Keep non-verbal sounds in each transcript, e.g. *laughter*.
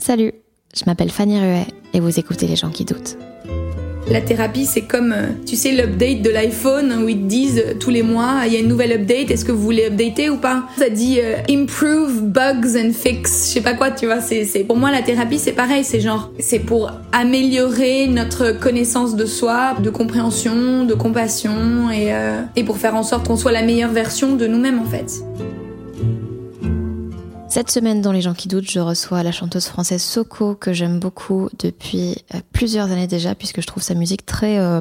Salut, je m'appelle Fanny Ruet et vous écoutez Les gens qui doutent. La thérapie, c'est comme, euh, tu sais, l'update de l'iPhone où ils te disent euh, tous les mois, il y a une nouvelle update, est-ce que vous voulez updater ou pas? Ça dit euh, improve bugs and fix, je sais pas quoi, tu vois. C'est, pour moi la thérapie, c'est pareil, c'est genre, c'est pour améliorer notre connaissance de soi, de compréhension, de compassion et et pour faire en sorte qu'on soit la meilleure version de nous-mêmes en fait. Cette semaine, dans Les gens qui doutent, je reçois la chanteuse française Soko, que j'aime beaucoup depuis euh, plusieurs années déjà, puisque je trouve sa musique très, euh,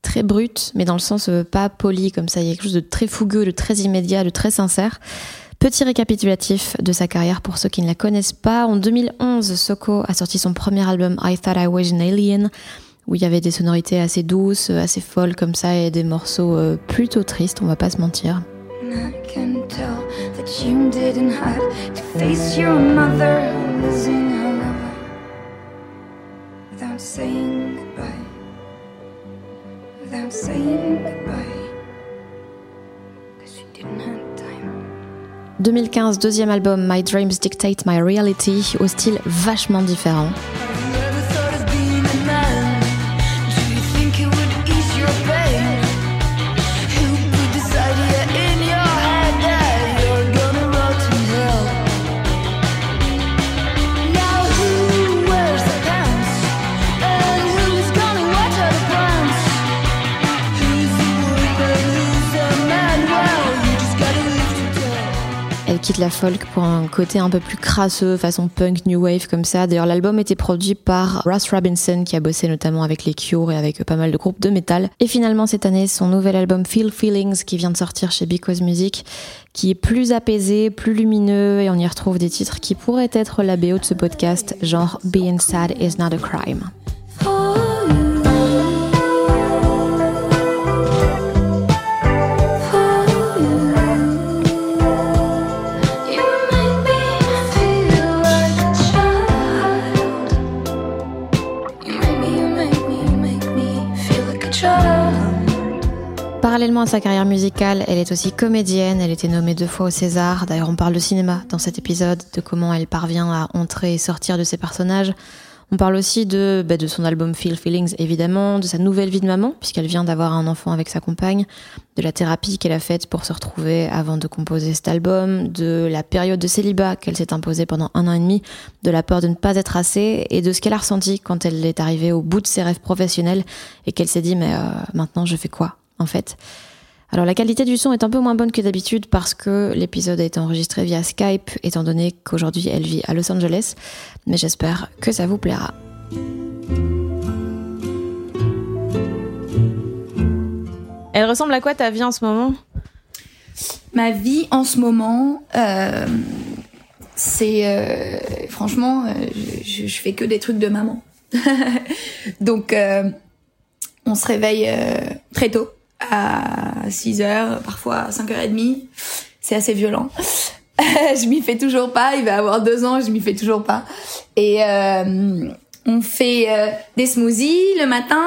très brute, mais dans le sens euh, pas poli comme ça. Il y a quelque chose de très fougueux, de très immédiat, de très sincère. Petit récapitulatif de sa carrière pour ceux qui ne la connaissent pas. En 2011, Soko a sorti son premier album I Thought I Was an Alien, où il y avait des sonorités assez douces, assez folles comme ça, et des morceaux plutôt tristes, on va pas se mentir. You didn't have to face your mother losing her lover without saying goodbye. Without saying goodbye. Cause you didn't have time. 2015, deuxième album My Dreams Dictate My Reality, au style vachement différent. La folk pour un côté un peu plus crasseux, façon punk, new wave comme ça. D'ailleurs, l'album était produit par Ross Robinson, qui a bossé notamment avec les Cure et avec pas mal de groupes de métal. Et finalement, cette année, son nouvel album Feel Feelings, qui vient de sortir chez Because Music, qui est plus apaisé, plus lumineux, et on y retrouve des titres qui pourraient être la BO de ce podcast, genre Being Sad is Not a Crime. Parallèlement à sa carrière musicale, elle est aussi comédienne, elle était nommée deux fois au César. D'ailleurs, on parle de cinéma dans cet épisode, de comment elle parvient à entrer et sortir de ses personnages. On parle aussi de, bah, de son album Feel Feelings, évidemment, de sa nouvelle vie de maman, puisqu'elle vient d'avoir un enfant avec sa compagne, de la thérapie qu'elle a faite pour se retrouver avant de composer cet album, de la période de célibat qu'elle s'est imposée pendant un an et demi, de la peur de ne pas être assez, et de ce qu'elle a ressenti quand elle est arrivée au bout de ses rêves professionnels et qu'elle s'est dit, mais euh, maintenant je fais quoi? En fait. Alors la qualité du son est un peu moins bonne que d'habitude parce que l'épisode a été enregistré via Skype étant donné qu'aujourd'hui elle vit à Los Angeles, mais j'espère que ça vous plaira. Elle ressemble à quoi ta vie en ce moment? Ma vie en ce moment, euh, c'est euh, franchement, euh, je, je, fais que des trucs de maman. *laughs* Donc on se réveille très tôt à 6 heures, parfois à 5h30. C'est assez violent. *laughs* je m'y fais toujours pas. Il va avoir deux ans, je m'y fais toujours pas. Et euh, on fait euh, des smoothies le matin,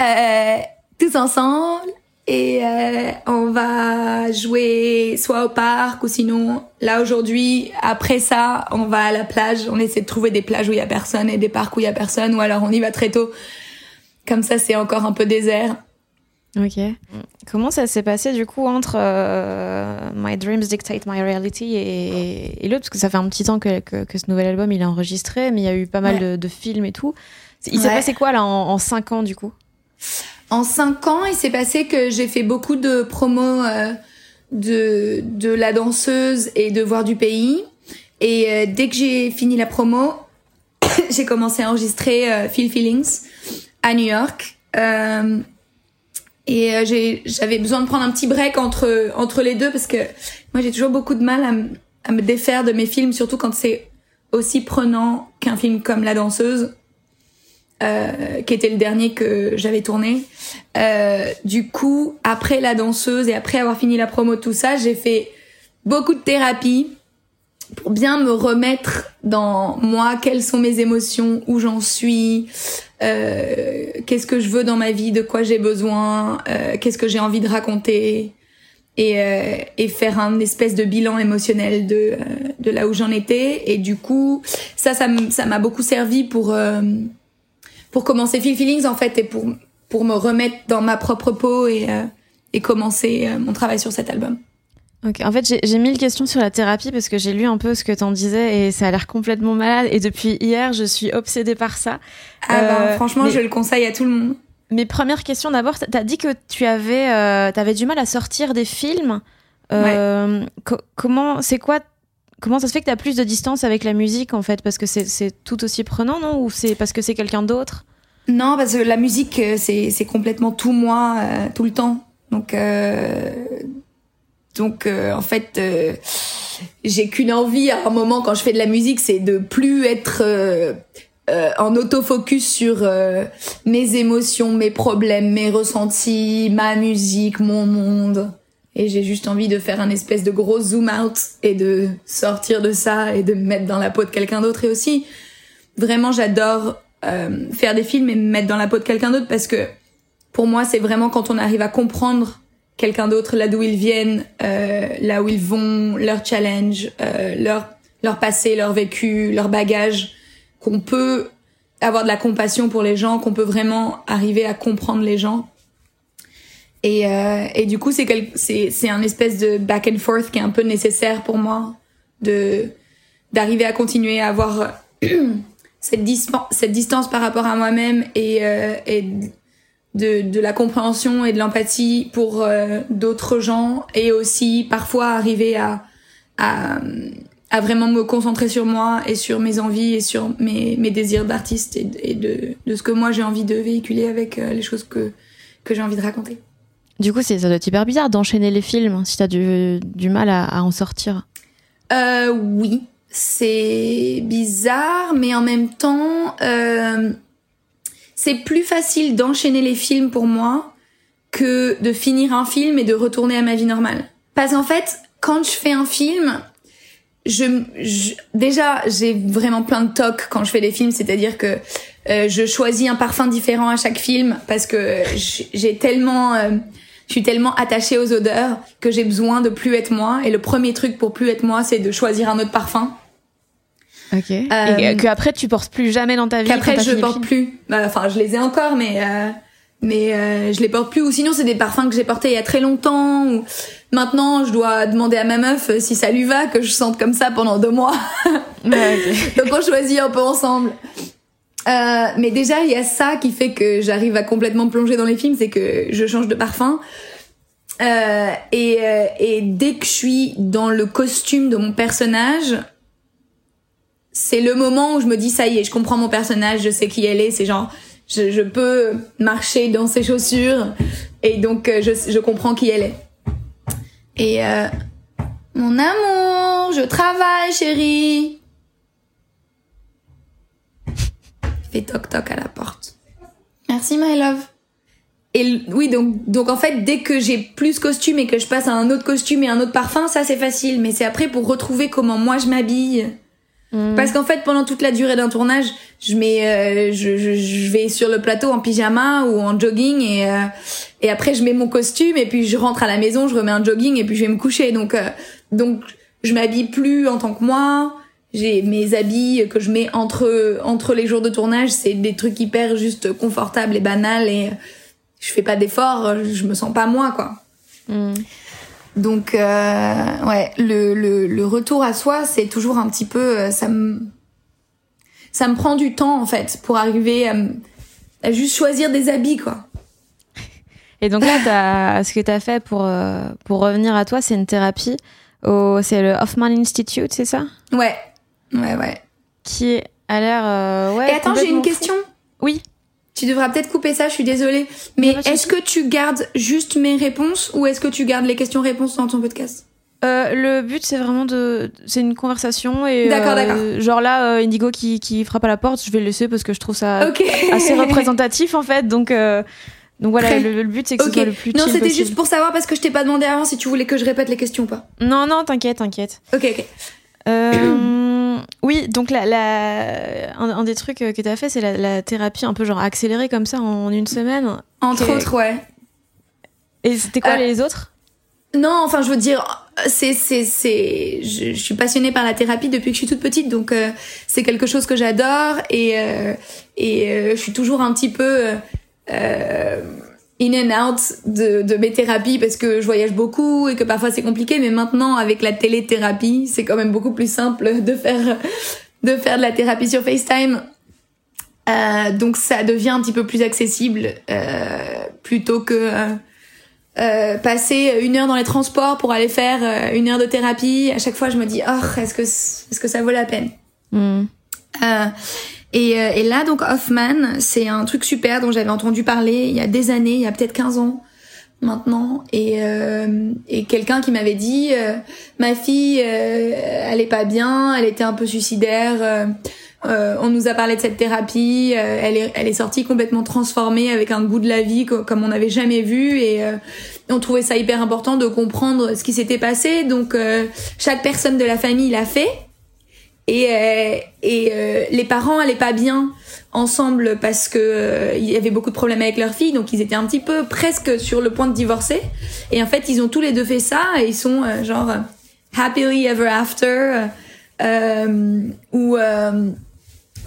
euh, tous ensemble. Et euh, on va jouer soit au parc ou sinon, là aujourd'hui, après ça, on va à la plage. On essaie de trouver des plages où il y a personne et des parcs où il y a personne. Ou alors on y va très tôt. Comme ça, c'est encore un peu désert. Ok. Comment ça s'est passé du coup entre euh, My Dreams Dictate My Reality et, et l'autre? Parce que ça fait un petit temps que, que, ce nouvel album il est enregistré, mais il y a eu pas mal de, de, films et tout. Il s'est passé quoi là en, en, cinq ans du coup? En cinq ans, il s'est passé que j'ai fait beaucoup de promos euh, de, de la danseuse et de voir du pays. Et euh, dès que j'ai fini la promo, *coughs* j'ai commencé à enregistrer Feel Feelings à New York. Et euh, j'avais besoin de prendre un petit break entre entre les deux parce que moi j'ai toujours beaucoup de mal à, à, me défaire de mes films, surtout quand c'est aussi prenant qu'un film comme La danseuse, euh, qui était le dernier que j'avais tourné. Euh, du coup, après La danseuse et après avoir fini la promo de tout ça, j'ai fait beaucoup de thérapie pour bien me remettre dans moi, quelles sont mes émotions, où j'en suis, euh, qu'est-ce que je veux dans ma vie, de quoi j'ai besoin, euh, qu'est-ce que j'ai envie de raconter, et, euh, et faire un espèce de bilan émotionnel de, euh, de là où j'en étais. Et du coup, ça, ça m'a beaucoup servi pour, euh, pour commencer Feel Feelings, en fait, et pour, pour me remettre dans ma propre peau et, et commencer mon travail sur cet album. En fait, j'ai mille questions sur la thérapie parce que j'ai lu un peu ce que t'en disais et ça a l'air complètement malade. Et depuis hier, je suis obsédée par ça. Ah ben, euh, franchement, je le conseille à tout le monde. Mes premières questions d'abord, t'as dit que tu avais, euh, avais du mal à sortir des films. Euh, comment, c'est quoi Comment ça se fait que tu as plus de distance avec la musique en fait? Parce que c'est tout aussi prenant, non? Ou c'est parce que c'est quelqu'un d'autre? Non, parce que la musique, c'est complètement tout moi, tout le temps. Donc, donc euh, en fait, euh, j'ai qu'une envie à un moment quand je fais de la musique, c'est de plus être euh, en autofocus sur mes émotions, mes problèmes, mes ressentis, ma musique, mon monde. Et j'ai juste envie de faire un espèce de gros zoom out et de sortir de ça et de me mettre dans la peau de quelqu'un d'autre. Et aussi, vraiment, j'adore faire des films et me mettre dans la peau de quelqu'un d'autre parce que pour moi, c'est vraiment quand on arrive à comprendre quelqu'un d'autre là d'où ils viennent, euh, là où ils vont, leur challenge, euh, leur leur passé, leur vécu, leur bagage, qu'on peut avoir de la compassion pour les gens, qu'on peut vraiment arriver à comprendre les gens. Et, euh, et du coup, c'est c'est c'est un espèce de back and forth qui est un peu nécessaire pour moi de d'arriver à continuer à avoir *clears throat* cette, cette distance par rapport à moi-même et, euh, et de, de la compréhension et de l'empathie pour euh, d'autres gens et aussi parfois arriver à, à, à, vraiment me concentrer sur moi et sur mes envies et sur mes, mes désirs d'artiste et, de, de, ce que moi j'ai envie de véhiculer avec euh, les choses que, que j'ai envie de raconter. Du coup, ça doit être hyper bizarre d'enchaîner les films si t'as du, du mal à, à en sortir. Euh, oui, c'est bizarre, mais en même temps, euh, c'est plus facile d'enchaîner les films pour moi que de finir un film et de retourner à ma vie normale. Parce qu'en fait, quand je fais un film, je, déjà j'ai vraiment plein de tocs quand je fais des films, c'est-à-dire que euh, je choisis un parfum différent à chaque film parce que j'ai tellement euh, je suis tellement attachée aux odeurs que j'ai besoin de plus être moi et le premier truc pour plus être moi, c'est de choisir un autre parfum. Ok. et euh, que après tu portes plus jamais dans ta vie. Qu'après je porte plus. Bah, enfin, je les ai encore, mais euh, mais euh, je les porte plus. Ou sinon c'est des parfums que j'ai portés il y a très longtemps. Ou maintenant je dois demander à ma meuf si ça lui va que je sente comme ça pendant deux mois. *laughs* *laughs* Donc on choisit un peu ensemble. Euh, mais déjà il y a ça qui fait que j'arrive à complètement plonger dans les films, c'est que je change de parfum. Euh, et, et dès que je suis dans le costume de mon personnage, c'est le moment où je me dis ça y est, je comprends mon personnage, je sais qui elle est, c'est genre je, je, peux marcher dans ses chaussures et donc euh, je, je comprends qui elle est. Et euh, mon amour, je travaille, chérie. *laughs* Fait toc toc à la porte. Merci my love. Et oui, donc donc en fait, dès que j'ai plus costume et que je passe à un autre costume et un autre parfum, ça c'est facile. Mais c'est après pour retrouver comment moi je m'habille Mm. Parce qu'en fait, pendant toute la durée d'un tournage, je mets, euh, je, je, je, vais sur le plateau en pyjama ou en jogging et euh, et après je mets mon costume et puis je rentre à la maison, je remets un jogging et puis je vais me coucher. Donc euh, donc je m'habille plus en tant que moi. J'ai mes habits que je mets entre entre les jours de tournage, c'est des trucs hyper juste confortables et banals et je fais pas d'efforts, je me sens pas moi, quoi. Mm. Donc, euh, ouais, le, le, le retour à soi, c'est toujours un petit peu, euh, ça me, ça me prend du temps en fait pour arriver à, juste choisir des habits, quoi. *laughs* Et donc là, ce que tu as fait pour, euh, pour revenir à toi, c'est une thérapie. Au, c'est le Hoffman Institute, c'est ça? Ouais, ouais, ouais. Qui a l'air. euh, ouais, Et attends, j'ai une fou. question. Oui. Tu devras peut-être couper ça, je suis désolée. Mais est-ce que tu gardes juste mes réponses ou est-ce que tu gardes les questions-réponses dans ton podcast? Euh, le but, c'est vraiment de. C'est une conversation. et D'accord, euh, d'accord. Genre là, euh, Indigo qui, qui frappe à la porte, je vais le laisser parce que je trouve ça assez représentatif en fait. Donc, euh, donc voilà, le, le but, c'est que Ok. ce soit le plus Non, c'était juste pour savoir parce que je t'ai pas demandé avant si tu voulais que je répète les questions ou pas. Non, non, t'inquiète, t'inquiète. Ok, ok. Euh, oui, donc la, la, un, un des trucs que tu as fait, c'est la, la thérapie un peu genre accélérée comme ça en une semaine. Entre autres, ouais. Et c'était quoi Euh, les autres? Non, enfin, je veux dire, c'est, c'est, c'est, je, je suis passionnée par la thérapie depuis que je suis toute petite, donc euh, c'est quelque chose que j'adore et euh, et euh, je suis toujours un petit peu euh, euh, in and out de, de mes thérapies parce que je voyage beaucoup et que parfois c'est compliqué, mais maintenant avec la téléthérapie, c'est quand même beaucoup plus simple de faire de faire de la thérapie sur FaceTime. Euh, donc ça devient un petit peu plus accessible euh, plutôt que euh, euh, passer une heure dans les transports pour aller faire euh, une heure de thérapie. À chaque fois, je me dis, oh, est-ce que est-ce que ça vaut la peine? Hmm. Et, euh, et là, donc Hoffman, c'est un truc super dont j'avais entendu parler il y a des années, il y a peut-être 15 ans maintenant, et, euh, et quelqu'un qui m'avait dit, euh, ma fille, euh, elle est pas bien, elle était un peu suicidaire. euh, euh, on nous a parlé de cette thérapie, elle, est, elle est sortie complètement transformée avec un goût de la vie co- comme on n'avait jamais vu et on trouvait ça hyper important de comprendre ce qui s'était passé. Donc chaque personne de la famille l'a fait et, euh, et euh, les parents allaient pas bien ensemble parce que euh, il y avait beaucoup de problèmes avec leur fille, donc ils étaient un petit peu presque sur le point de divorcer. Et en fait, ils ont tous les deux fait ça et ils sont euh, genre euh, happily ever after, euh, où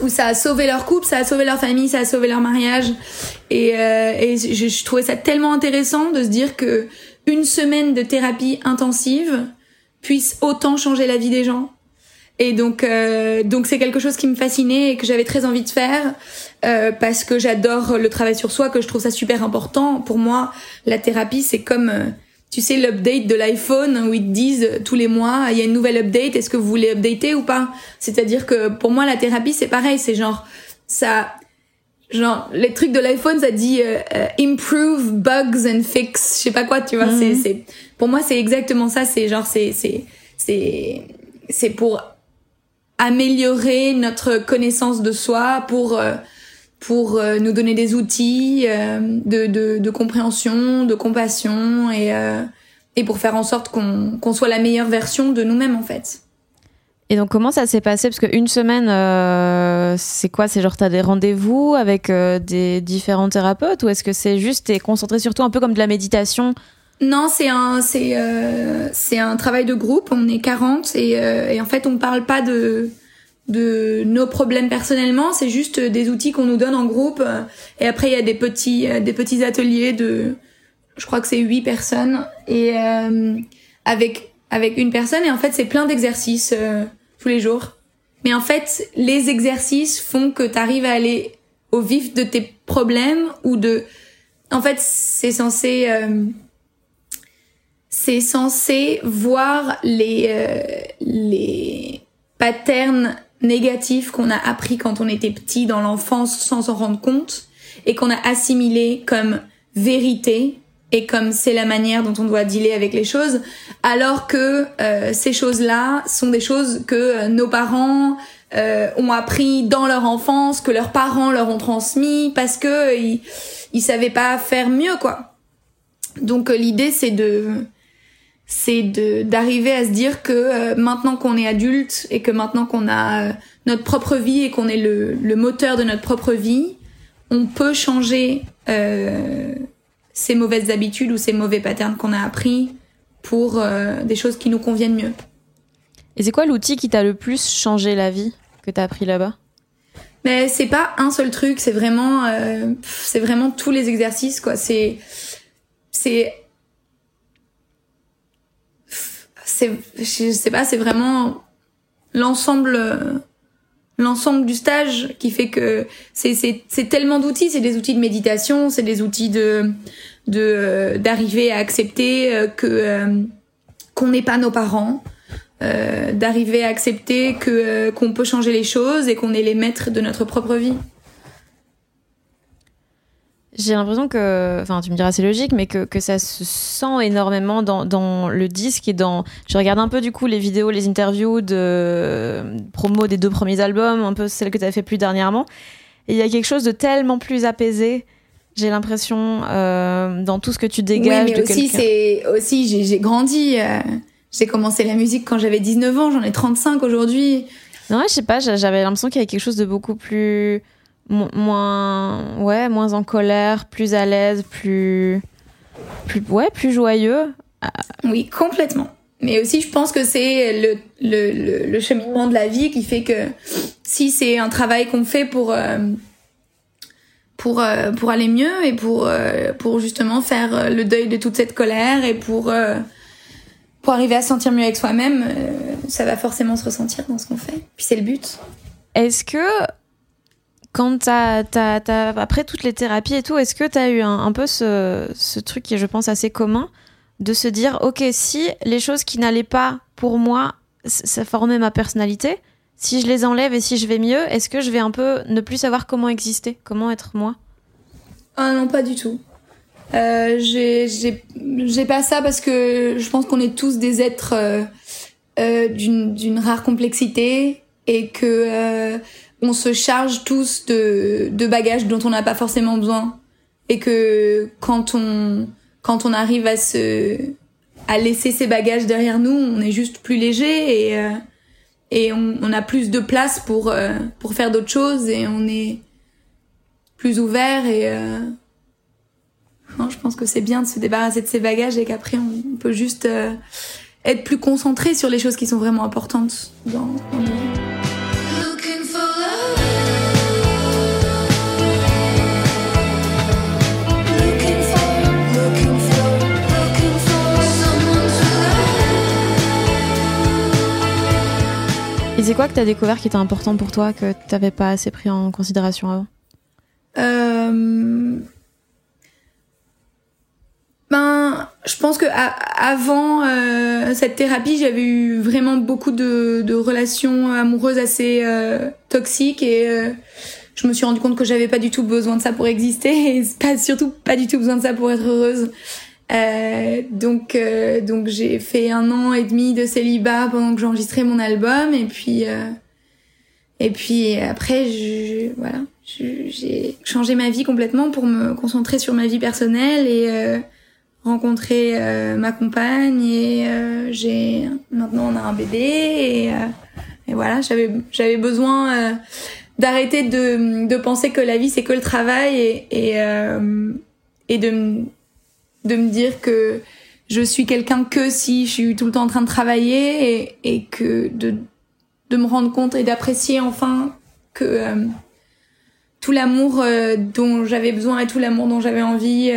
ça a sauvé leur couple, ça a sauvé leur famille, ça a sauvé leur mariage. Et, et je, je trouvais ça tellement intéressant de se dire que une semaine de thérapie intensive puisse autant changer la vie des gens. Et donc, euh, donc c'est quelque chose qui me fascinait et que j'avais très envie de faire euh, parce que j'adore le travail sur soi, que je trouve ça super important. Pour moi, la thérapie, c'est comme, euh, tu sais, l'update de l'iPhone où ils te disent tous les mois, il y a une nouvelle update, est-ce que vous voulez updater ou pas? C'est-à-dire que pour moi, la thérapie, c'est pareil, c'est genre, ça, genre, les trucs de l'iPhone, ça dit euh, euh, improve bugs and fix, je sais pas quoi, tu vois. C'est, c'est, pour moi, c'est exactement ça. C'est genre, c'est, c'est, c'est, c'est pour améliorer notre connaissance de soi, pour euh, pour euh, nous donner des outils euh, de, de, de compréhension, de compassion et et pour faire en sorte qu'on qu'on soit la meilleure version de nous-mêmes en fait. Et donc, comment ça s'est passé? Parce qu'une semaine, euh, c'est quoi? C'est genre, t'as des rendez-vous avec euh, des différents thérapeutes ou est-ce que c'est juste, t'es concentré sur toi, un peu comme de la méditation Non, c'est un c'est euh, c'est un travail de groupe. On est 40 et, euh, et en fait on parle pas de de nos problèmes personnellement. C'est juste des outils qu'on nous donne en groupe. Et après il y a des petits euh, des petits ateliers de je crois que c'est huit personnes et euh, avec avec une personne et en fait c'est plein d'exercices euh, tous les jours. Mais en fait les exercices font que tu arrives à aller au vif de tes problèmes ou de en fait c'est censé euh, c'est censé voir les euh, les patterns négatifs qu'on a appris quand on était petit dans l'enfance sans s'en rendre compte et qu'on a assimilé comme vérité et comme c'est la manière dont on doit dealer avec les choses alors que euh, ces choses-là sont des choses que euh, nos parents euh, ont appris dans leur enfance que leurs parents leur ont transmis parce que ils, ils savaient pas faire mieux quoi. Donc euh, l'idée c'est de c'est de d'arriver à se dire que euh, maintenant qu'on est adulte et que maintenant qu'on a euh, notre propre vie et qu'on est le, le moteur de notre propre vie, on peut changer euh, ces mauvaises habitudes ou ces mauvais patterns qu'on a appris pour euh, des choses qui nous conviennent mieux. Et c'est quoi l'outil qui t'a le plus changé la vie que t'as appris là-bas? Mais c'est pas un seul truc, c'est vraiment, euh, c'est vraiment tous les exercices, quoi. C'est, c'est, c'est, je sais pas, c'est vraiment l'ensemble, l'ensemble du stage qui fait que c'est, c'est, c'est tellement d'outils, c'est des outils de méditation, c'est des outils de, de, d'arriver à accepter euh, que, euh, qu'on n'est pas nos parents, euh, d'arriver à accepter que qu'on peut changer les choses et qu'on est les maîtres de notre propre vie. J'ai l'impression que, enfin, tu me diras c'est logique, mais que, que ça se sent énormément dans, dans le disque et dans. Je regarde un peu du coup les vidéos, les interviews de promo des deux premiers albums, un peu celles que tu as fait plus dernièrement. Et il y a quelque chose de tellement plus apaisé. J'ai l'impression euh, dans tout ce que tu dégages. Oui, mais aussi c'est aussi j'ai grandi. Euh, j'ai commencé la musique quand j'avais 19 ans, j'en ai 35 aujourd'hui. Non, je sais pas, j'avais l'impression qu'il y avait quelque chose de beaucoup plus moins ouais, moins en colère, plus à l'aise, plus plus ouais, plus joyeux. Oui, complètement. Mais aussi, je pense que c'est le, le, le, cheminement de la vie qui fait que si c'est un travail qu'on fait pour euh, pour euh, pour aller mieux et pour euh, pour justement faire le deuil de toute cette colère et pour pour arriver à se sentir mieux avec soi-même, euh, ça va forcément se ressentir dans ce qu'on fait. Puis c'est le but. Est-ce que, quand t'as, t'as, après toutes les thérapies et tout, est-ce que tu as eu un, peu ce, ce, truc qui est, je pense, assez commun, de se dire, ok, si les choses qui n'allaient pas pour moi, ça formait ma personnalité, si je les enlève et si je vais mieux, est-ce que je vais un peu ne plus savoir comment exister, comment être moi? Ah non, pas du tout. Euh, j'ai pas ça parce que je pense qu'on est tous des êtres euh, euh, d'une rare complexité et que euh, on se charge tous de, bagages dont on n'a pas forcément besoin et que quand on quand on arrive à se à laisser ces bagages derrière nous, on est juste plus léger et et on, a plus de place pour pour faire d'autres choses et on est plus ouvert et je pense que c'est bien de se débarrasser de ses bagages et qu'après on peut juste euh, être plus concentré sur les choses qui sont vraiment importantes dans. Et c'est quoi que tu as découvert qui était important pour toi, que tu n'avais pas assez pris en considération avant? Euh, ben, je pense que avant euh, cette thérapie, j'avais eu vraiment beaucoup de, relations amoureuses assez euh, toxiques et euh, je me suis rendu compte que j'avais pas du tout besoin de ça pour exister et *laughs* surtout pas du tout besoin de ça pour être heureuse. Donc donc j'ai fait un an et demi de célibat pendant que j'enregistrais mon album et puis et puis après je, voilà j'ai changé ma vie complètement pour me concentrer sur ma vie personnelle et rencontré euh, ma compagne et euh, j'ai maintenant on a un bébé et, euh, et voilà j'avais j'avais besoin d'arrêter de, de penser que la vie c'est que le travail et et, et de de me dire que je suis quelqu'un que si je suis tout le temps en train de travailler et, que de de me rendre compte et d'apprécier enfin que tout l'amour dont j'avais besoin et tout l'amour dont j'avais envie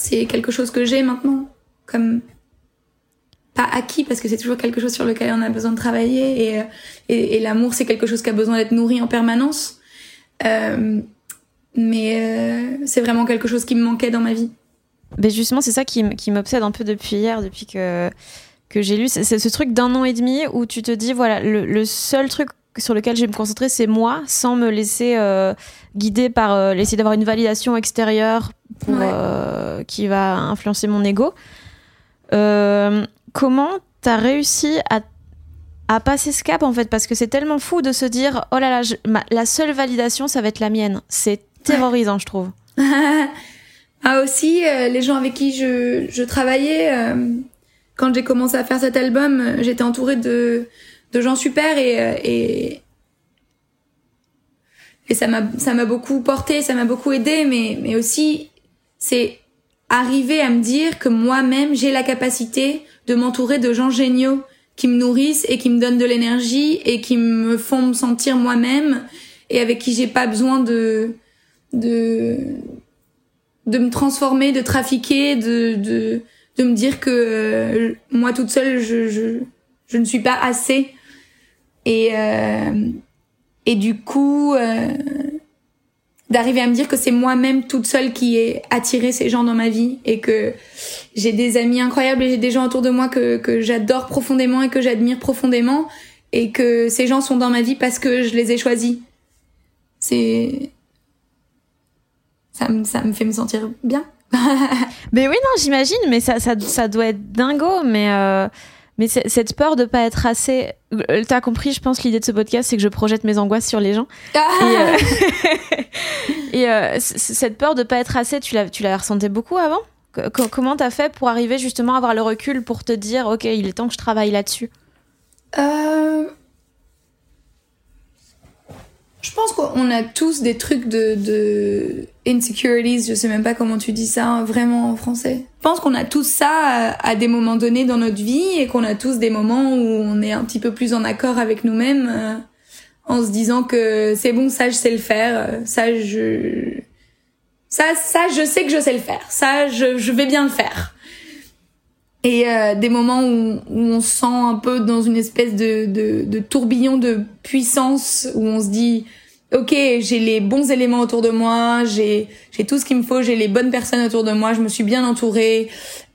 c'est quelque chose que j'ai maintenant, comme pas acquis parce que c'est toujours quelque chose sur lequel on a besoin de travailler et, euh, et, l'amour c'est quelque chose qui a besoin d'être nourri en permanence. Euh, mais euh, c'est vraiment quelque chose qui me manquait dans ma vie. Mais justement, c'est ça qui, qui m'obsède un peu depuis hier, depuis que, que j'ai lu. C'est ce truc d'un an et demi où tu te dis, voilà, le, le seul truc sur lequel je vais me concentrer, c'est moi, sans me laisser euh, guider par euh, l'essayer d'avoir une validation extérieure euh, qui va influencer mon ego. comment t'as réussi à, à, passer ce cap en fait? Parce que c'est tellement fou de se dire oh là là, la seule validation, ça va être la mienne. C'est terrorisant, je trouve. *laughs* ah aussi, les gens avec qui je, je travaillais, quand j'ai commencé à faire cet album, j'étais entourée de de gens super et euh, et et ça m'a ça m'a beaucoup porté, ça m'a beaucoup aidé, mais mais aussi c'est arriver à me dire que moi-même j'ai la capacité de m'entourer de gens géniaux qui me nourrissent et qui me donnent de l'énergie et qui me font me sentir moi-même et avec qui j'ai pas besoin de de de me transformer, de trafiquer, de de, de me dire que euh, moi toute seule je, je je ne suis pas assez et euh, et du coup euh, d'arriver à me dire que c'est moi-même toute seule qui ai attiré ces gens dans ma vie et que j'ai des amis incroyables et j'ai des gens autour de moi que, que j'adore profondément et que j'admire profondément et que ces gens sont dans ma vie parce que je les ai choisis. C'est ça me, ça me fait me sentir bien. *laughs* mais oui, non, j'imagine, mais ça, ça, ça, doit être dingo, mais, euh, mais cette peur de pas être assez. Euh, t'as compris, je pense, l'idée de ce podcast, c'est que je projette mes angoisses sur les gens. Ah et, euh, *laughs* et cette peur de pas être assez, tu la, tu la ressentais beaucoup avant? Comment t'as fait pour arriver justement à avoir le recul pour te dire, ok, il est temps que je travaille là-dessus? Je pense qu'on a tous des trucs de, de insecurities, je sais même pas comment tu dis ça hein, vraiment en français. Je pense qu'on a tous ça à, des moments donnés dans notre vie et qu'on a tous des moments où on est un petit peu plus en accord avec nous-mêmes euh, en se disant que c'est bon, ça je sais le faire, ça je ça ça je sais que je sais le faire, ça je, je vais bien le faire et euh, des moments où, où, on se sent un peu dans une espèce de, de, de, tourbillon de puissance où on se dit ok j'ai les bons éléments autour de moi j'ai j'ai tout ce qu'il me faut j'ai les bonnes personnes autour de moi je me suis bien entourée.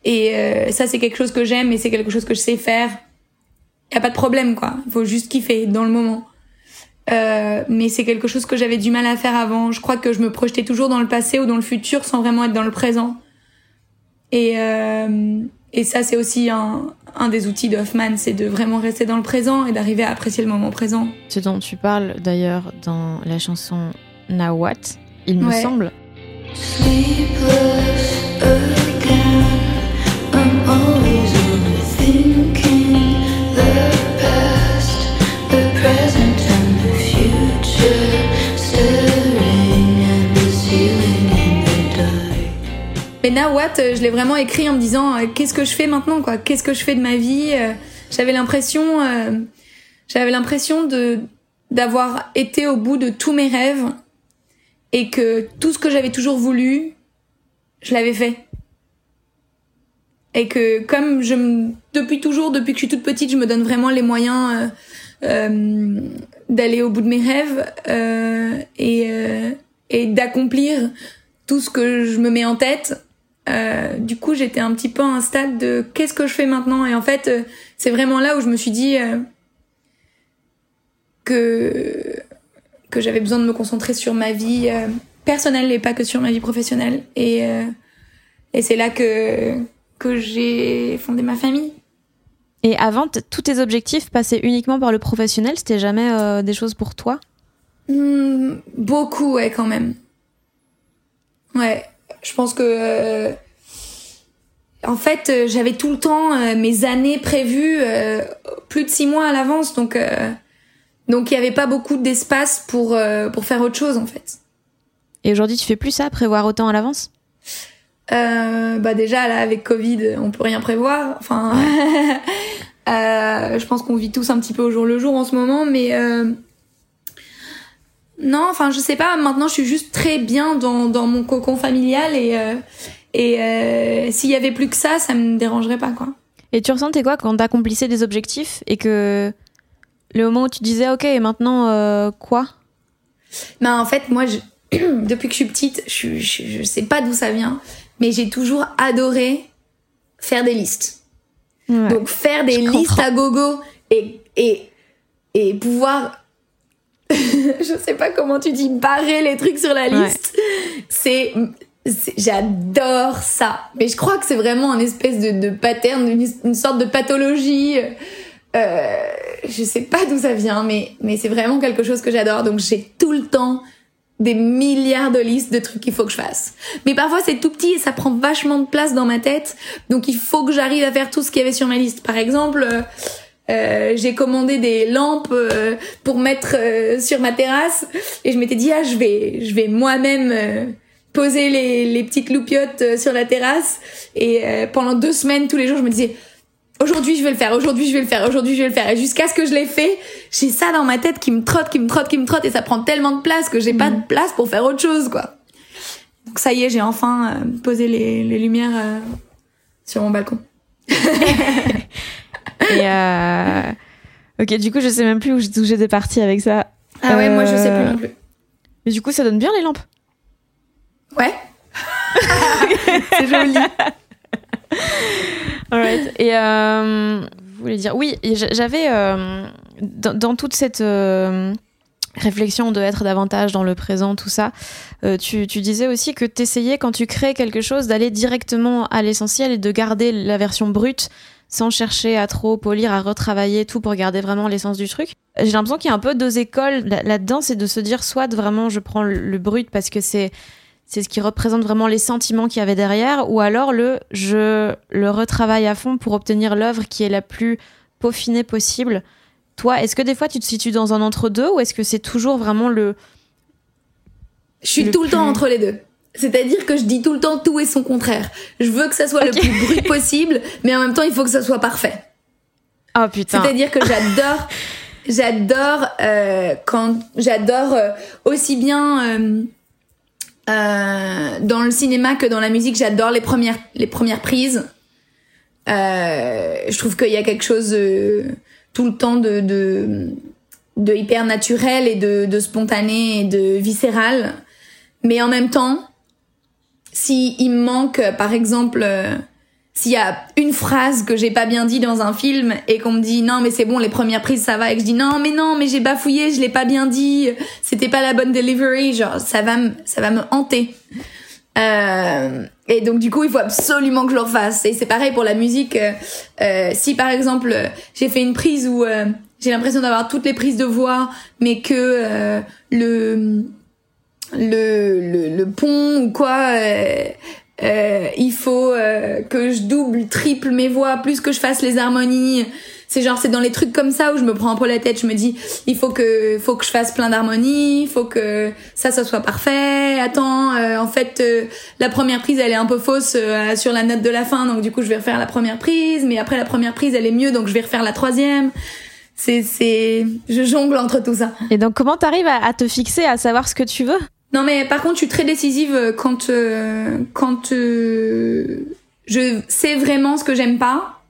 Et euh, ça c'est quelque chose que j'aime et c'est quelque chose que je sais faire. Y a pas de problème quoi. Il faut juste kiffer dans le moment. Euh, mais c'est quelque chose que j'avais du mal à faire avant. Je crois que je me projetais toujours dans le passé ou dans le futur sans vraiment être dans le présent. Et euh, et ça, c'est aussi un, un, des outils d'Hoffman, c'est de vraiment rester dans le présent et d'arriver à apprécier le moment présent. Ce dont tu parles d'ailleurs dans la chanson Now What, il me semble. Euh, je l'ai vraiment écrit en me disant euh, qu'est-ce que je fais maintenant quoi? Qu'est-ce que je fais de ma vie? Euh, J'avais l'impression, j'avais l'impression de d'avoir été au bout de tous mes rêves et que tout ce que j'avais toujours voulu, je l'avais fait. Et que comme je depuis toujours, depuis que je suis toute petite, je me donne vraiment les moyens euh, d'aller au bout de mes rêves euh, et, et d'accomplir tout ce que je me mets en tête. Euh, du coup, j'étais un petit peu à un stade de qu'est-ce que je fais maintenant Et en fait, euh, c'est vraiment là où je me suis dit euh, que que j'avais besoin de me concentrer sur ma vie personnelle et pas que sur ma vie professionnelle. Et et c'est là que que j'ai fondé ma famille. Et avant, tous tes objectifs passaient uniquement par le professionnel? C'était jamais des choses pour toi? Mmh, Beaucoup, ouais, quand même. Ouais, je pense que euh, en fait euh, j'avais tout le temps euh, mes années prévues plus de six mois à l'avance. Donc donc il y avait pas beaucoup d'espace pour pour faire autre chose en fait. Et aujourd'hui tu fais plus ça prévoir autant à l'avance? Bah déjà là avec Covid on peut rien prévoir. Enfin *laughs* je pense qu'on vit tous un petit peu au jour le jour en ce moment mais non, enfin je sais pas. Maintenant, je suis juste très bien dans, dans mon cocon familial et euh, et euh, s'il y avait plus que ça, ça me dérangerait pas quoi. Et tu ressentais quoi quand t'accomplissais des objectifs et que le moment où tu disais ok et maintenant euh, quoi? Ben en fait moi je, *clears throat* depuis que je suis petite, je, je, je sais pas d'où ça vient, mais j'ai toujours adoré faire des listes. Donc faire des listes à gogo et et et pouvoir *laughs* je sais pas comment tu dis barrer les trucs sur la liste. C'est j'adore ça. Mais je crois que c'est vraiment un espèce de, de pattern, une, sorte de pathologie. Euh, je sais pas d'où ça vient, mais mais c'est vraiment quelque chose que j'adore. Donc j'ai tout le temps des milliards de listes de trucs qu'il faut que je fasse. Mais parfois c'est tout petit et ça prend vachement de place dans ma tête. Donc il faut que j'arrive à faire tout ce qu'il y avait sur ma liste. Par exemple. Euh, euh, j'ai commandé des lampes euh, pour mettre euh, sur ma terrasse et je m'étais dit ah je vais je vais moi-même poser les, les petites loupiottes sur la terrasse et pendant deux semaines tous les jours je me disais aujourd'hui je vais le faire, aujourd'hui je vais le faire, aujourd'hui je vais le faire. Et jusqu'à ce que je l'ai fait, j'ai ça dans ma tête qui me trotte, qui me trotte, qui me trotte, et ça prend tellement de place que j'ai pas de place pour faire autre chose, quoi. Donc ça y est, j'ai enfin posé les, les lumières sur mon balcon. *laughs* et euh... ok, du coup, je sais même plus où j'étais partie avec ça. Ah ouais, moi je sais plus non plus. Mais du coup, ça donne bien les lampes. Ouais. *laughs* c'est joli. Alright. Et euh, vous voulez dire oui, j'avais euh, dans, dans, toute cette euh, réflexion de être davantage dans le présent, tout ça, euh, tu, tu, disais aussi que tu essayais quand tu crées quelque chose d'aller directement à l'essentiel et de garder la version brute sans chercher à trop polir, à retravailler tout pour garder vraiment l'essence du truc. J'ai l'impression qu'il y a un peu deux écoles là-dedans, c'est de se dire soit vraiment je prends le brut parce que c'est c'est ce qui représente vraiment les sentiments qu'il y avait derrière, ou alors le je le retravaille à fond pour obtenir l'œuvre qui est la plus peaufinée possible. Toi, est-ce que des fois tu te situes dans un entre-deux ou est-ce que c'est toujours vraiment le. Je suis tout le temps entre les deux. C'est-à-dire que je dis tout le temps tout et son contraire. Je veux que ça soit le plus brut possible, mais en même temps, il faut que ça soit parfait. Oh putain. C'est-à-dire que j'adore, j'adore euh, quand j'adore euh, aussi bien euh, euh, dans le cinéma que dans la musique, j'adore les premières les premières prises. Euh, je trouve qu'il y a quelque chose euh, tout le temps de, de, de hyper naturel et de, de spontané et de viscéral. Mais en même temps, si il manque, par exemple, euh, s'il y a une phrase que j'ai pas bien dit dans un film et qu'on me dit non mais c'est bon les premières prises ça va et que je dis non mais non mais j'ai bafouillé je l'ai pas bien dit c'était pas la bonne delivery genre ça va me ça va me hanter. Euh, et donc du coup il faut absolument que je le refasse. Et c'est pareil pour la musique euh, euh si par exemple j'ai fait une prise où euh, j'ai l'impression d'avoir toutes les prises de voix mais que euh, le le, le, le pont ou quoi euh, il faut euh, que je double, triple mes voix, plus que je fasse les harmonies. C'est genre c'est dans les trucs comme ça où je me prends un peu la tête. Je me dis il faut que faut que je fasse plein d'harmonies, il faut que ça ça soit parfait. Attends, euh, en fait euh, la première prise elle est un peu fausse sur la note de la fin, donc du coup je vais refaire la première prise. Mais après la première prise elle est mieux, donc je vais refaire la troisième c'est c'est je jongle entre tout ça. Et donc comment t'arrives à te fixer à savoir ce que tu veux? Non, mais par contre, je suis très décisive quand euh, quand euh, je sais vraiment ce que j'aime pas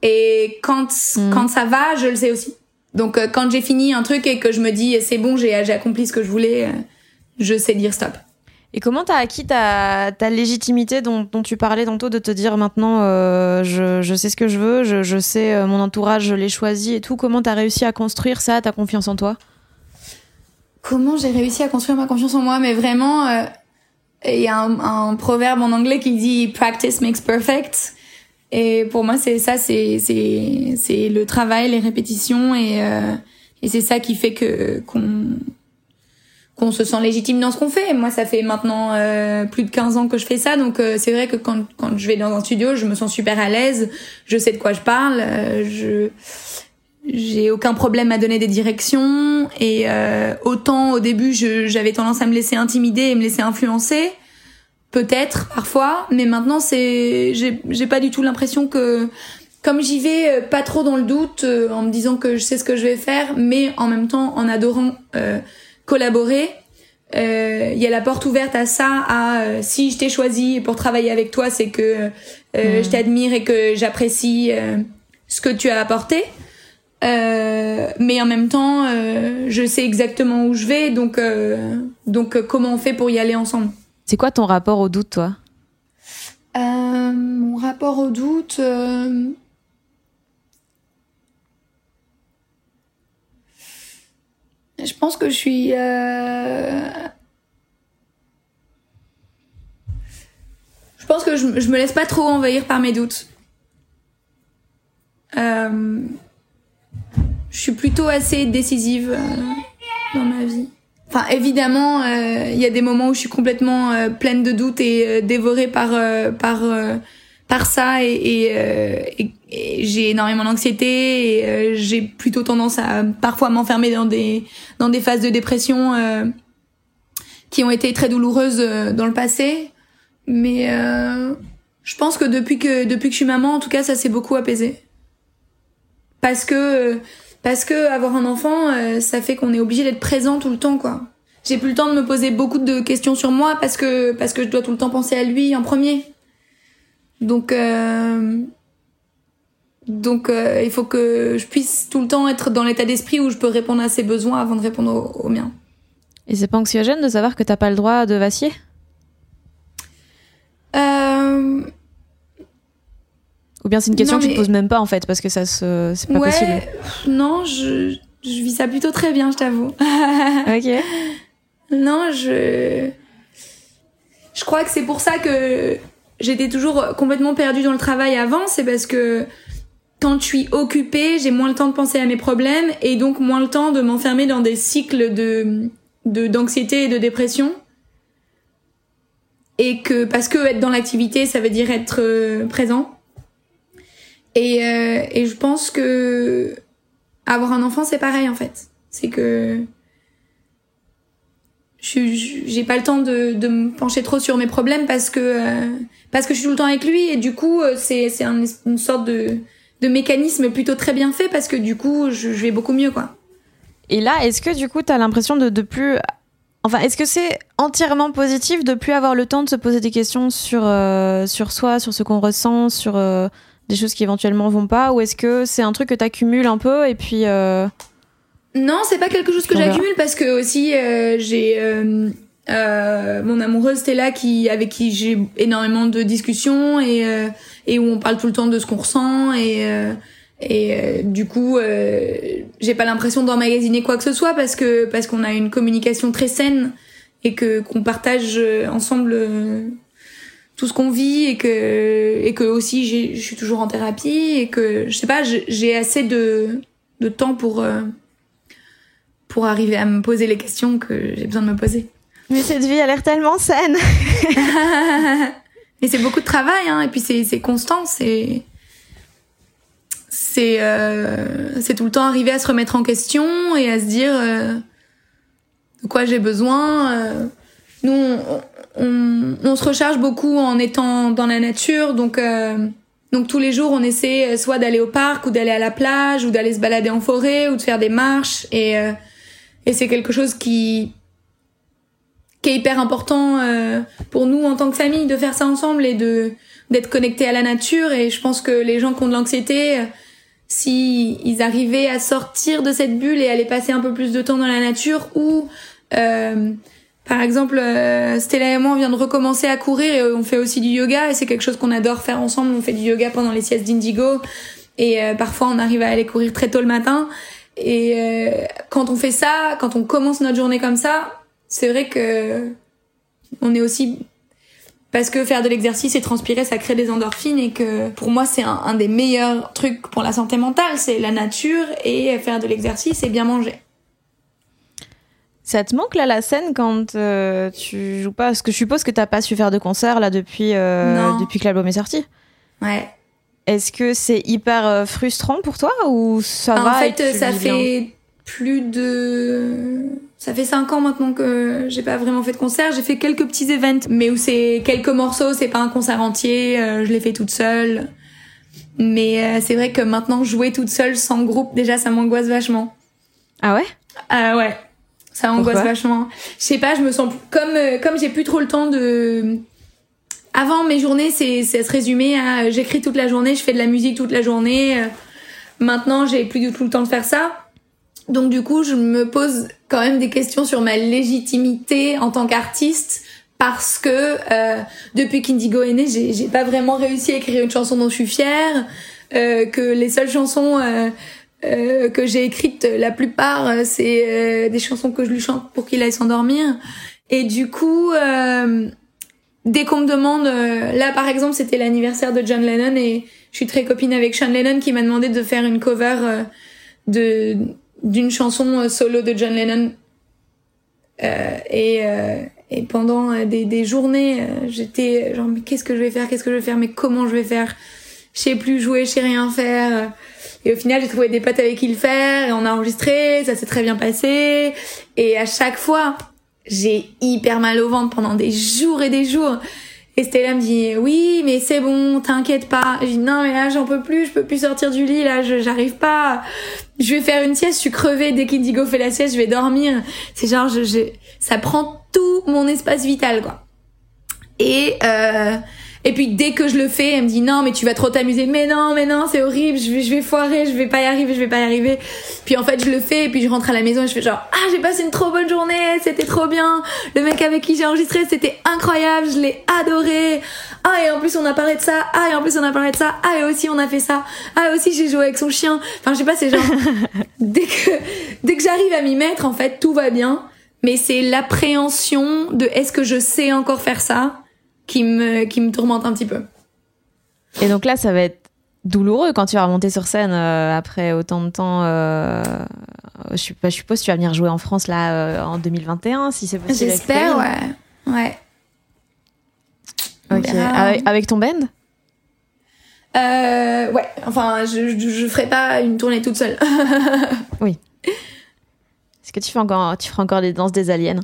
et quand mm. quand ça va, je le sais aussi. Donc euh, quand j'ai fini un truc et que je me dis c'est bon, j'ai accompli ce que je voulais, euh, je sais dire stop. Et comment t'as acquis ta, ta légitimité dont, dont, tu parlais tantôt de te dire maintenant euh, je, je, sais ce que je veux, je, je sais mon entourage, je l'ai choisi et tout. Comment t'as réussi à construire ça, ta confiance en toi? Comment j'ai réussi à construire ma confiance en moi, mais vraiment, euh, il y a un, proverbe en anglais qui dit practice makes perfect. Et pour moi, c'est ça, c'est c'est c'est le travail, les répétitions et euh, et c'est ça qui fait que qu'on qu'on se sent légitime dans ce qu'on fait. Moi, ça fait maintenant euh, plus de 15 ans que je fais ça, donc euh, c'est vrai que quand quand je vais dans un studio, je me sens super à l'aise, je sais de quoi je parle, euh, je j'ai aucun problème à donner des directions et euh, autant au début j'avais tendance à me laisser intimider et me laisser influencer peut-être parfois mais maintenant c'est j'ai pas du tout l'impression que comme j'y vais euh, pas trop dans le doute euh, en me disant que je sais ce que je vais faire mais en même temps en adorant euh, collaborer il euh, y a la porte ouverte à ça à si je t'ai choisi pour travailler avec toi c'est que mmh. je t'admire et que j'apprécie ce que tu as apporté euh, mais en même temps, euh, je sais exactement où je vais, donc euh, donc euh, comment on fait pour y aller ensemble. C'est quoi ton rapport au doute, toi? Euh, Mon rapport au doute. Je pense que je suis. Je pense que je, je, me laisse pas trop envahir par mes doutes. Euh, je suis plutôt assez décisive euh, dans ma vie. Enfin, évidemment, il euh, y a des moments où je suis complètement euh, pleine de doutes et dévorée par par par ça et, et, et j'ai énormément d'anxiété et j'ai plutôt tendance à parfois m'enfermer dans des dans des phases de dépression qui ont été très douloureuses dans le passé. Mais je pense que depuis que depuis que je suis maman, en tout cas, ça s'est beaucoup apaisé. parce que parce que avoir un enfant, euh, ça fait qu'on est obligé d'être présent tout le temps, quoi. J'ai plus le temps de me poser beaucoup de questions sur moi parce que parce que je dois tout le temps penser à lui en premier. Donc euh, donc euh, il faut que je puisse tout le temps être dans l'état d'esprit où je peux répondre à ses besoins avant de répondre aux, aux miens. Et c'est pas anxiogène de savoir que t'as pas le droit de vaciller? Euh, Ou bien c'est une question Non, que tu mais- te poses même pas en fait parce que ça se c'est pas ouais, possible. non, je je vis ça plutôt très bien, je t'avoue. *laughs* Ok. Non, je. Je crois que c'est pour ça que j'étais toujours complètement perdue dans le travail avant. C'est parce que quand je suis occupée, j'ai moins le temps de penser à mes problèmes et donc moins le temps de m'enfermer dans des cycles de de- d'anxiété et de dépression. Et que parce que être dans l'activité, ça veut dire être euh, présent. Et, euh, et je pense que avoir un enfant, c'est pareil en fait. C'est que j'ai pas le temps de, de me pencher trop sur mes problèmes parce que euh, parce que je suis tout le temps avec lui et du coup euh, c'est c'est un- une sorte de de mécanisme plutôt très bien fait parce que du coup je, vais beaucoup mieux quoi. Et là, est-ce que du coup, t'as l'impression de, de plus. Enfin, est-ce que c'est entièrement positif de plus avoir le temps de se poser des questions sur, sur soi, sur ce qu'on ressent, sur des choses qui éventuellement vont pas Ou est-ce que c'est un truc que t'accumules un peu et puis. euh, Non, c'est pas quelque chose que j'accumule parce que aussi euh, j'ai euh, euh, mon amoureuse Stella qui avec qui j'ai énormément de discussions et euh, et où on parle tout le temps de ce qu'on ressent et euh, et euh, du coup euh, j'ai pas l'impression d'emmagasiner quoi que ce soit parce que parce qu'on a une communication très saine et que qu'on partage ensemble euh, tout ce qu'on vit et que et que aussi je suis toujours en thérapie et que je sais pas j'ai- j'ai assez de de temps pour euh, pour arriver à me poser les questions que j'ai besoin de me poser. Mais cette vie a l'air tellement saine. *laughs* Mais c'est beaucoup de travail, hein, et puis c'est c'est constant, c'est c'est euh, c'est tout le temps arriver à se remettre en question et à se dire euh, de quoi j'ai besoin. euh. Nous, on, on, on se recharge beaucoup en étant dans la nature, donc euh, donc tous les jours on essaie euh, soit d'aller au parc ou d'aller à la plage ou d'aller se balader en forêt ou de faire des marches et euh, et c'est quelque chose qui qui est hyper important euh, pour nous en tant que famille de faire ça ensemble et de d'être connectés à la nature et je pense que les gens qui ont de l'anxiété euh, si ils arrivaient à sortir de cette bulle et aller passer un peu plus de temps dans la nature ou euh, par exemple euh, Stella et moi on vient de recommencer à courir et on fait aussi du yoga et c'est quelque chose qu'on adore faire ensemble. On fait du yoga pendant les siestes d'indigo et euh, parfois on arrive à aller courir très tôt le matin. Et euh, quand on fait ça quand on commence notre journée comme ça c'est vrai que on est aussi parce que faire de l'exercice et transpirer ça crée des endorphines et que pour moi c'est un, un des meilleurs trucs pour la santé mentale. C'est la nature et faire de l'exercice et bien manger Ça te manque là la scène quand euh, tu joues pas? Parce que je suppose que t'as pas su faire de concert là depuis, euh, depuis que l'album est sorti. ouais. Est-ce que c'est hyper euh, frustrant pour toi ou ça en va et fait ça fait plus de ça fait cinq ans maintenant que j'ai pas vraiment fait de concert. J'ai fait quelques petits events mais où c'est quelques morceaux c'est pas un concert entier euh, je l'ai fait toute seule. Mais c'est vrai que maintenant jouer toute seule sans groupe déjà ça m'angoisse vachement. Ah ouais? Ah ouais, ça angoisse Pourquoi vachement. Je sais pas, je me sens comme euh, comme j'ai plus trop le temps de. Avant mes journées, c'est ça se résumait à euh, j'écris toute la journée, je fais de la musique toute la journée. euh, Maintenant, j'ai plus du tout le temps de faire ça. Donc du coup, je me pose quand même des questions sur ma légitimité en tant qu'artiste parce que euh, depuis qu'Indigo est né, j'ai j'ai pas vraiment réussi à écrire une chanson dont je suis fière. euh, que les seules chansons euh, euh, que j'ai écrites, la plupart, euh, c'est euh, des chansons que je lui chante pour qu'il aille s'endormir. Et du coup, euh, dès qu'on me demande, euh, là par exemple, c'était l'anniversaire de John Lennon et je suis très copine avec Sean Lennon qui m'a demandé de faire une cover euh, de d'une chanson euh, solo de John Lennon. Euh, et, euh, et pendant euh, des, des journées, euh, j'étais genre mais qu'est-ce que je vais faire, qu'est-ce que je vais faire, mais comment je vais faire? Je sais plus jouer, je sais rien faire. Et au final, j'ai trouvé des potes avec qui le faire, et on a enregistré, ça s'est très bien passé. Et à chaque fois, j'ai hyper mal au ventre pendant des jours et des jours. Et Stella me dit oui, mais c'est bon, t'inquiète pas. Je dis non, mais là j'en peux plus, je peux plus sortir du lit, là j'arrive pas. Je vais faire une sieste, je suis crevée. Dès qu'Indigo fait la sieste, je vais dormir. C'est genre, je, je, ça prend tout mon espace vital, quoi. Et euh, et puis dès que je le fais, elle me dit non mais tu vas trop t'amuser. Mais non, mais non, c'est horrible, je vais, je vais foirer, je vais pas y arriver, je vais pas y arriver. Puis en fait je le fais et puis je rentre à la maison et je fais genre ah j'ai passé une trop bonne journée, c'était trop bien. Le mec avec qui j'ai enregistré c'était incroyable, je l'ai adoré. Ah et en plus on a parlé de ça, ah et en plus on a parlé de ça, ah et aussi on a fait ça, ah et aussi j'ai joué avec son chien. Enfin je sais pas c'est genre *laughs* dès que dès que j'arrive à m'y mettre en fait tout va bien. Mais c'est l'appréhension de est-ce que je sais encore faire ça? Qui me, qui me tourmente un petit peu. Et donc là, ça va être douloureux quand tu vas remonter sur scène euh, après autant de temps. Euh, je, je, suppose que tu vas venir jouer en France là euh, en 2021, si c'est possible. J'espère, ouais. Ouais. Ok. Avec, ton band? Ouais. Enfin, je, je, je ferai pas une tournée toute seule. *laughs* oui. Est-ce que tu fais encore, tu feras encore des danses des aliens?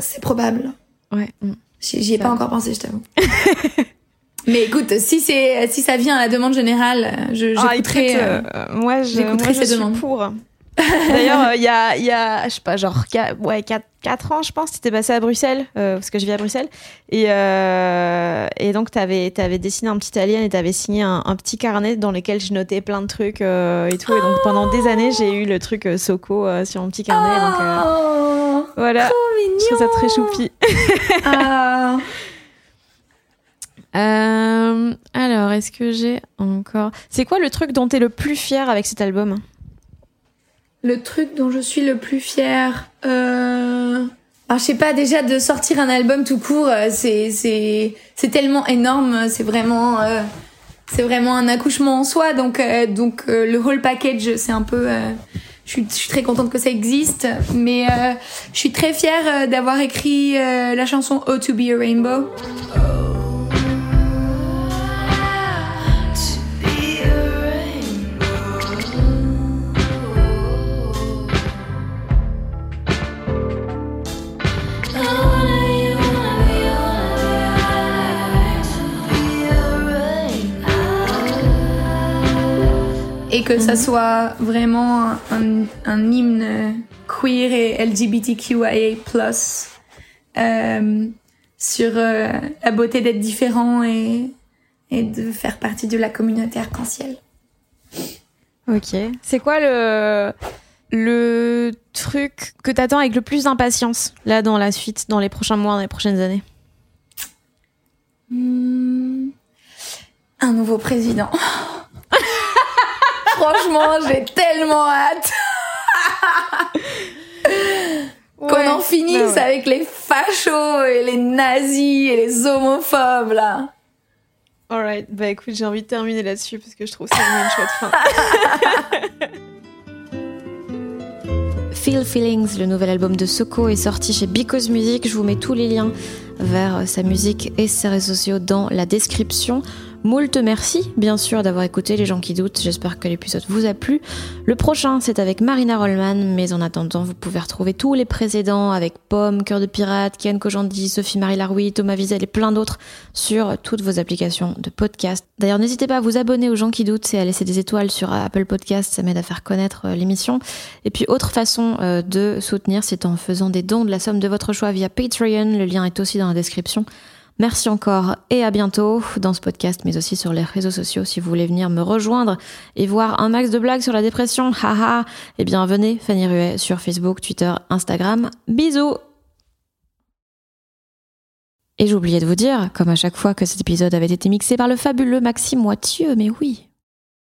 C'est probable. Ouais. Mm. J'y ai pas encore pensé, je t'avoue. *laughs* Mais écoute, si c'est si ça vient à la demande générale, je ah, j'écouterai. Euh, euh, moi, je, moi, je suis pour. *laughs* D'ailleurs, euh, il y, a, y a, je sais pas, genre 4, ouais, 4, 4 ans, je pense, tu étais passé à Bruxelles, parce que je vis à Bruxelles. Et, et donc, tu avais, avais, dessiné un petit alien et tu avais signé un, un, petit carnet dans lequel je notais plein de trucs et tout. Et donc, pendant des années, j'ai eu le truc Soko sur mon petit carnet. donc, oh, voilà. Je trouve ça très choupi. ah. *laughs* Euh, alors, est-ce que j'ai encore? C'est quoi le truc dont tu es le plus fier avec cet album? Le truc dont je suis le plus fier. Euh... je sais pas, déjà de sortir un album tout court, euh, c'est, c'est, c'est tellement énorme, c'est vraiment. Euh, c'est vraiment un accouchement en soi, donc, donc le whole package, c'est un peu je suis, je suis, très contente que ça existe, mais euh, je suis très fière d'avoir écrit la chanson Oh to be a Rainbow. et que ça mhm. soit vraiment un, un, hymne queer et LGBTQIA+, euh, sur euh, la beauté d'être différent et, et de faire partie de la communauté arc-en-ciel. Ok. C'est quoi le, le truc que t'attends avec le plus d'impatience, là, dans la suite, dans les prochains mois, dans les prochaines années? Hmm. Un nouveau président. *laughs* Franchement, j'ai tellement hâte. Qu'on en finisse bah avec les fachos et les nazis et les homophobes là. Alright, bah écoute, j'ai envie de terminer là-dessus parce que je trouve ça une chouette fin. *laughs* Feel Feelings, le nouvel album de Soko, est sorti chez Because Music. Je vous mets tous les liens vers sa musique et ses réseaux sociaux dans la description. Moult merci, bien sûr, d'avoir écouté les gens qui doutent. J'espère que l'épisode vous a plu. Le prochain, c'est avec Marina Rollman, mais en attendant, vous pouvez retrouver tous les précédents avec Pomme, Cœur de Pirate, Ken Kojandi, Sophie-Marie Laroui, Thomas Wiesel et plein d'autres sur toutes vos applications de podcast. D'ailleurs, n'hésitez pas à vous abonner aux gens qui doutent et à laisser des étoiles sur Apple Podcast, ça m'aide à faire connaître euh, l'émission. Et puis, autre façon euh, de soutenir, c'est en faisant des dons de la somme de votre choix via Patreon. Le lien est aussi dans la description. Merci encore et à bientôt dans ce podcast, mais aussi sur les réseaux sociaux. Si vous voulez venir me rejoindre et voir un max de blagues sur la dépression, *laughs* haha, eh bien venez, Fanny Ruet sur Facebook, Twitter, Instagram. Bisous Et j'oubliais de vous dire, comme à chaque fois que cet épisode avait été mixé par le fabuleux Maxime Moitieu, mais oui,